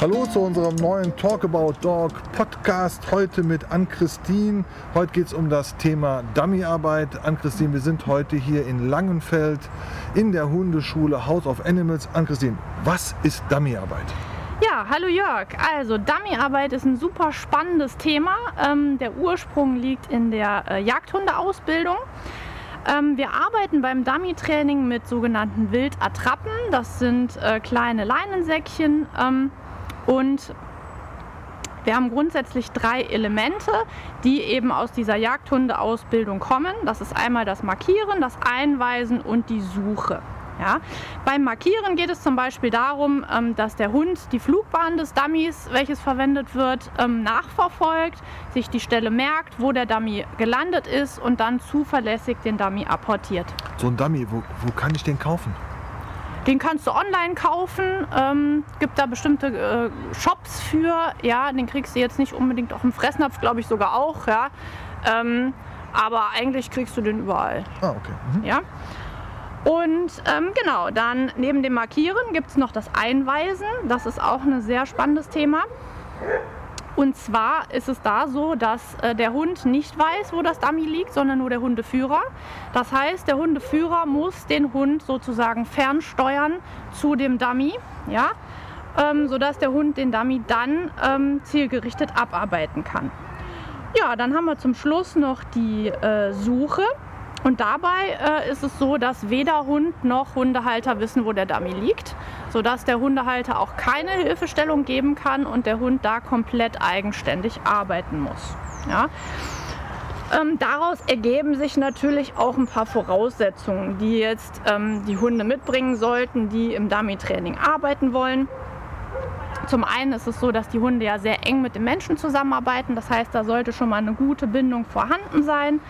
Hallo zu unserem neuen Talk About Dog Podcast. Heute mit Ann-Christine. Heute geht es um das Thema Dummyarbeit. Ann-Christine, wir sind heute hier in Langenfeld in der Hundeschule House of Animals. Ann-Christine, was ist Dummyarbeit? Hallo Jörg. Also Dummyarbeit ist ein super spannendes Thema. Ähm, der Ursprung liegt in der äh, Jagdhundeausbildung. Ähm, wir arbeiten beim Dummy-Training mit sogenannten Wildattrappen. Das sind äh, kleine Leinensäckchen. Ähm, und wir haben grundsätzlich drei Elemente, die eben aus dieser Jagdhundeausbildung kommen. Das ist einmal das Markieren, das Einweisen und die Suche. Ja. Beim Markieren geht es zum Beispiel darum, ähm, dass der Hund die Flugbahn des Dummies, welches verwendet wird, ähm, nachverfolgt, sich die Stelle merkt, wo der Dummy gelandet ist und dann zuverlässig den Dummy apportiert. So ein Dummy, wo, wo kann ich den kaufen? Den kannst du online kaufen. Ähm, gibt da bestimmte äh, Shops für. Ja, den kriegst du jetzt nicht unbedingt auch im Fressnapf, glaube ich sogar auch. Ja. Ähm, aber eigentlich kriegst du den überall. Ah, okay. Mhm. Ja. Und ähm, genau, dann neben dem Markieren gibt es noch das Einweisen. Das ist auch ein sehr spannendes Thema. Und zwar ist es da so, dass äh, der Hund nicht weiß, wo das Dummy liegt, sondern nur der Hundeführer. Das heißt, der Hundeführer muss den Hund sozusagen fernsteuern zu dem Dummy, ja, ähm, sodass der Hund den Dummy dann ähm, zielgerichtet abarbeiten kann. Ja, dann haben wir zum Schluss noch die äh, Suche. Und dabei äh, ist es so, dass weder Hund noch Hundehalter wissen, wo der Dummy liegt, sodass der Hundehalter auch keine Hilfestellung geben kann und der Hund da komplett eigenständig arbeiten muss. Ja. Ähm, daraus ergeben sich natürlich auch ein paar Voraussetzungen, die jetzt ähm, die Hunde mitbringen sollten, die im Dummy-Training arbeiten wollen. Zum einen ist es so, dass die Hunde ja sehr eng mit den Menschen zusammenarbeiten. Das heißt, da sollte schon mal eine gute Bindung vorhanden sein.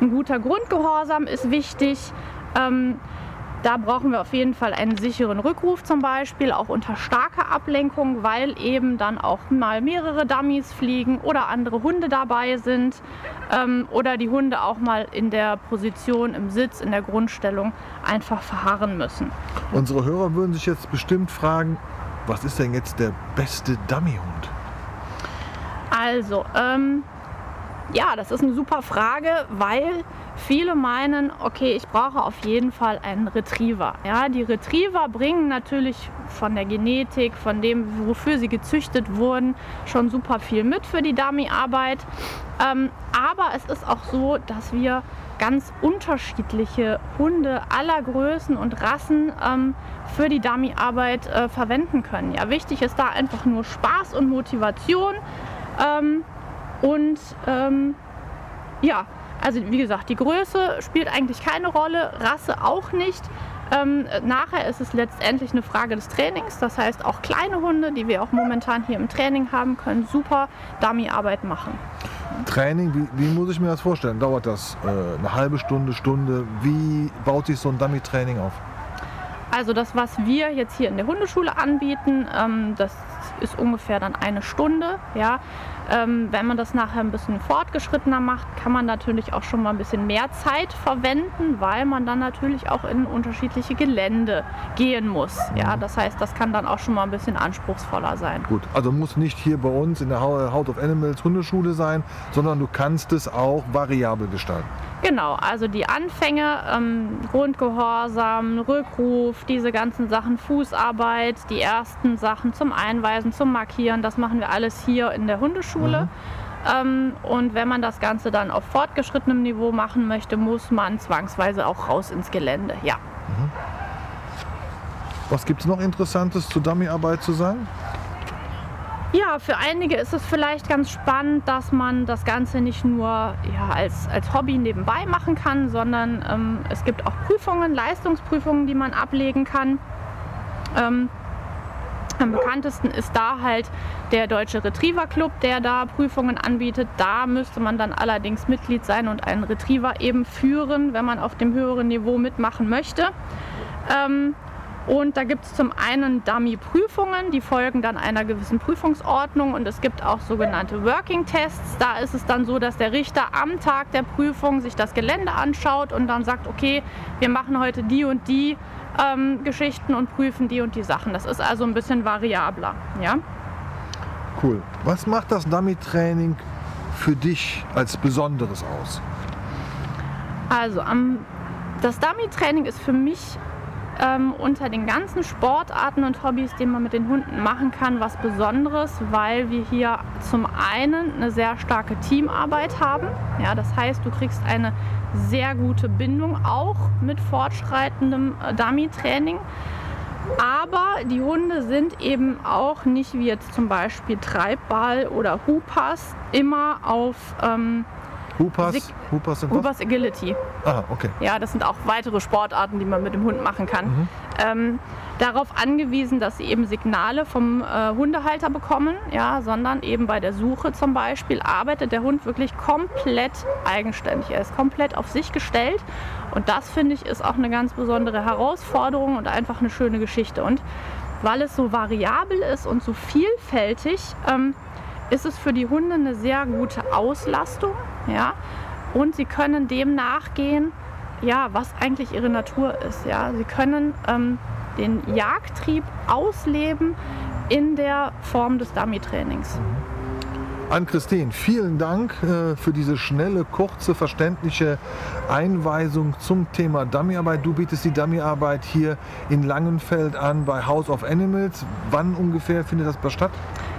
Ein guter Grundgehorsam ist wichtig. Ähm, da brauchen wir auf jeden Fall einen sicheren Rückruf zum Beispiel, auch unter starker Ablenkung, weil eben dann auch mal mehrere Dummies fliegen oder andere Hunde dabei sind ähm, oder die Hunde auch mal in der Position im Sitz, in der Grundstellung einfach verharren müssen. Unsere Hörer würden sich jetzt bestimmt fragen, was ist denn jetzt der beste Dummyhund? Also, ähm, ja, das ist eine super Frage, weil viele meinen, okay, ich brauche auf jeden Fall einen Retriever. Ja, die Retriever bringen natürlich von der Genetik, von dem, wofür sie gezüchtet wurden, schon super viel mit für die Dummyarbeit. Ähm, aber es ist auch so, dass wir ganz unterschiedliche Hunde aller Größen und Rassen ähm, für die Dummyarbeit äh, verwenden können. Ja, wichtig ist da einfach nur Spaß und Motivation. Ähm, und ähm, ja, also wie gesagt, die Größe spielt eigentlich keine Rolle, Rasse auch nicht. Ähm, nachher ist es letztendlich eine Frage des Trainings. Das heißt, auch kleine Hunde, die wir auch momentan hier im Training haben, können super Dummyarbeit machen. Training, wie, wie, muss ich mir das vorstellen? Dauert das äh, eine halbe Stunde, Stunde? Wie baut sich so ein Dummy-Training auf? Also das, was wir jetzt hier in der Hundeschule anbieten, ähm, das ist ungefähr dann eine Stunde. Ja. Ähm, wenn man das nachher ein bisschen fortgeschrittener macht, kann man natürlich auch schon mal ein bisschen mehr Zeit verwenden, weil man dann natürlich auch in unterschiedliche Gelände gehen muss. Ja. Das heißt, das kann dann auch schon mal ein bisschen anspruchsvoller sein. Gut, also muss nicht hier bei uns in der House of Animals Hundeschule sein, sondern du kannst es auch variabel gestalten. Genau, also die Anfänge, ähm, Grundgehorsam, Rückruf, diese ganzen Sachen, Fußarbeit, die ersten Sachen zum Einweisen, zum Markieren, das machen wir alles hier in der Hundeschule. Mhm. Ähm, und wenn man das Ganze dann auf fortgeschrittenem Niveau machen möchte, muss man zwangsweise auch raus ins Gelände, ja. Mhm. Was gibt es noch Interessantes zur Dummyarbeit zu sagen? Ja, für einige ist es vielleicht ganz spannend, dass man das Ganze nicht nur ja, als, als Hobby nebenbei machen kann, sondern ähm, es gibt auch Prüfungen, Leistungsprüfungen, die man ablegen kann. Ähm, am bekanntesten ist da halt der Deutsche Retriever Club, der da Prüfungen anbietet. Da müsste man dann allerdings Mitglied sein und einen Retriever eben führen, wenn man auf dem höheren Niveau mitmachen möchte. Ähm, Und da gibt es zum einen Dummy-Prüfungen, die folgen dann einer gewissen Prüfungsordnung und es gibt auch sogenannte Working-Tests. Da ist es dann so, dass der Richter am Tag der Prüfung sich das Gelände anschaut und dann sagt, okay, wir machen heute die und die ähm, Geschichten und prüfen die und die Sachen. Das ist also ein bisschen variabler. Ja? Cool. Was macht das Dummy-Training für dich als Besonderes aus? Also das Dummy-Training ist für mich ähm, unter den ganzen Sportarten und Hobbys, die man mit den Hunden machen kann, was Besonderes, weil wir hier zum einen eine sehr starke Teamarbeit haben. Ja, das heißt, du kriegst eine sehr gute Bindung auch mit fortschreitendem äh, Dummy-Training. Aber die Hunde sind eben auch nicht wie jetzt zum Beispiel Treibball oder Hupas immer auf ähm, Hoopers, Sig- Hoopers sind was? Hoopers Agility. Ah, okay. Ja, das sind auch weitere Sportarten, die man mit dem Hund machen kann. Ähm, darauf angewiesen, dass sie eben Signale vom äh, Hundehalter bekommen, ja, sondern eben bei der Suche zum Beispiel arbeitet der Hund wirklich komplett eigenständig. Er ist komplett auf sich gestellt und das finde ich ist auch eine ganz besondere Herausforderung und einfach eine schöne Geschichte. Und weil es so variabel ist und so vielfältig, ähm, ist es für die Hunde eine sehr gute Auslastung, ja, und sie können dem nachgehen, ja, was eigentlich ihre Natur ist, ja. Sie können ähm, den Jagdtrieb ausleben in der Form des Dummy-Trainings. Ann-Christine, vielen Dank äh, für diese schnelle, kurze, verständliche Einweisung zum Thema Dummyarbeit. Du bietest die Dummyarbeit hier in Langenfeld an bei House of Animals. Wann ungefähr findet das statt?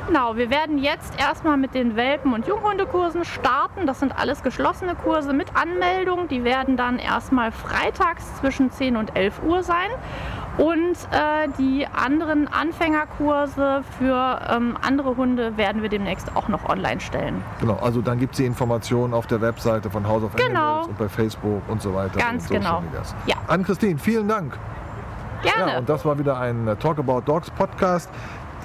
Genau, wir werden jetzt erstmal mit den Welpen- und Junghundekursen starten. Das sind alles geschlossene Kurse mit Anmeldung. Die werden dann erstmal freitags zwischen 10 und 11 Uhr sein. Und äh, die anderen Anfängerkurse für ähm, andere Hunde werden wir demnächst auch noch online stellen. Genau, also dann gibt es die Informationen auf der Webseite von House of Genau. Animals und bei Facebook und so weiter. Ganz genau. Ja. Ann-Christine, vielen Dank. Gerne. Ja, und das war wieder ein Talk About Dogs Podcast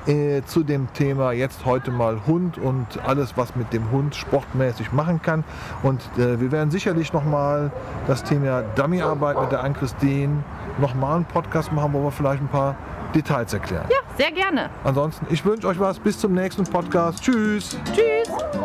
äh, zu dem Thema jetzt heute mal Hund und alles, was mit dem Hund sportmäßig machen kann. Und äh, wir werden sicherlich nochmal das Thema Dummyarbeit mit der Ann-Christine nochmal einen Podcast machen, wo wir vielleicht ein paar Details erklären. ja, sehr gerne. Ansonsten, ich wünsche euch was. Bis zum nächsten Podcast. Tschüss. Tschüss.